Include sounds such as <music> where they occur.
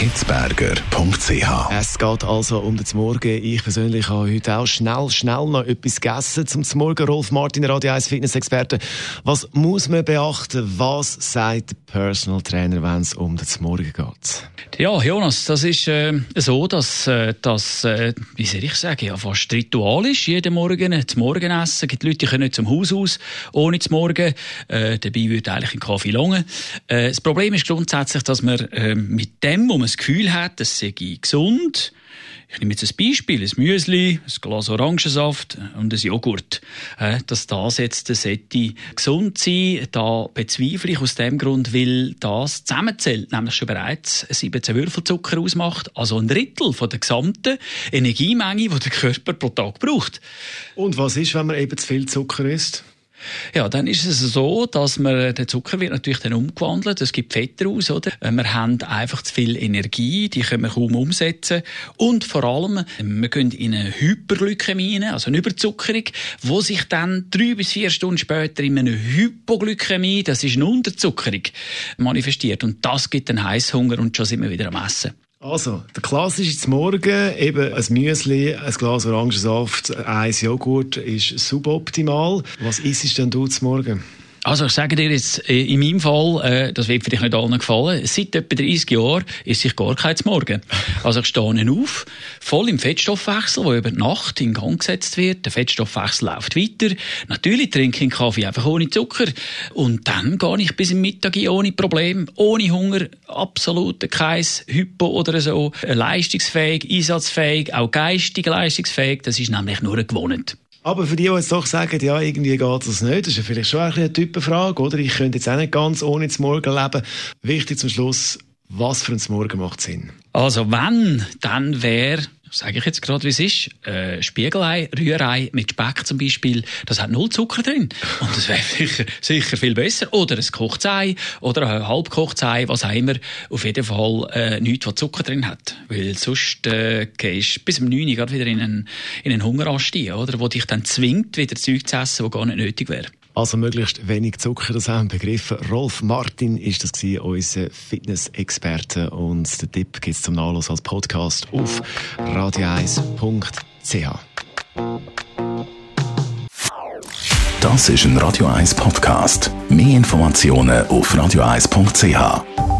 hitzberger.ch. Es geht also um den Morgen. Ich persönlich habe heute auch schnell, schnell noch etwas gegessen zum Morgen. Rolf Martin, Radio 1 Fitness-Experte. Was muss man beachten? Was sagt der Personal Trainer, wenn es um den Morgen geht? Ja, Jonas, das ist äh, so, dass äh, das, äh, wie soll ich sagen, ja, fast Ritual ist, jeden Morgen das Morgenessen. Es gibt Leute, die können nicht zum Haus aus ohne zum Morgen. Äh, dabei würde eigentlich ein Kaffee langen. Äh, das Problem ist grundsätzlich, dass man äh, mit dem, wo man das Gefühl hat, das sei gesund, ich nehme jetzt ein Beispiel, ein Müsli, ein Glas Orangensaft und ein Joghurt. Dass das jetzt sollte gesund sein, da bezweifle ich aus dem Grund, weil das zusammenzählt, nämlich schon bereits 17 Würfelzucker ausmacht, also ein Drittel von der gesamten Energiemenge, die der Körper pro Tag braucht. Und was ist, wenn man eben zu viel Zucker isst? Ja, dann ist es so, dass man, der Zucker wird natürlich dann umgewandelt, es gibt Fett raus, oder? Wir haben einfach zu viel Energie, die können wir kaum umsetzen. Und vor allem, wir gehen in eine Hyperglykämie, also eine Überzuckerung, wo sich dann drei bis vier Stunden später in eine Hypoglykämie, das ist eine Unterzuckerung, manifestiert. Und das gibt einen Heißhunger und schon sind wir wieder am Essen. Also, der klassische Morgen, eben ein Müsli, ein Glas Orangensaft, ein Joghurt ist suboptimal. Was isst denn du zum Morgen? Also ich sage dir jetzt, äh, in meinem Fall, äh, das wird vielleicht nicht allen gefallen, seit etwa 30 Jahren ist sich gar kein Morgen. <laughs> Also ich stehe auf, voll im Fettstoffwechsel, der über die Nacht in Gang gesetzt wird. Der Fettstoffwechsel läuft weiter. Natürlich trinke ich einen Kaffee einfach ohne Zucker. Und dann gehe ich bis im Mittag ohne Problem, ohne Hunger, absolut kein Hypo oder so. Leistungsfähig, einsatzfähig, auch geistig leistungsfähig. Das ist nämlich nur gewohnt. Aber für die, die jetzt doch sagen, ja, irgendwie geht das nicht, das ist ja vielleicht schon eine Typenfrage, oder? Ich könnte jetzt auch nicht ganz ohne zum Morgen leben. Wichtig zum Schluss, was für ein Morgen macht Sinn? Also wenn, dann wäre sage ich jetzt gerade, wie es ist, äh, Spiegelei, Rührei mit Speck zum Beispiel, das hat null Zucker drin. Und das wäre <laughs> sicher, sicher viel besser. Oder ein Kochzei oder ein Halbkochzei, was auch immer. Auf jeden Fall äh, nichts, was Zucker drin hat. Weil sonst äh, gehst du bis um 9 Uhr wieder in einen, in einen Hungerast oder? Wo dich dann zwingt, wieder Zeug zu essen, das gar nicht nötig wäre. Also möglichst wenig Zucker, das haben begriffen. Rolf Martin ist das gewesen, unser Fitness-Experte. Und den Tipp gibt es zum Nachlass als Podcast auf radio1.ch. Das ist ein Radio 1 Podcast. Mehr Informationen auf radio1.ch.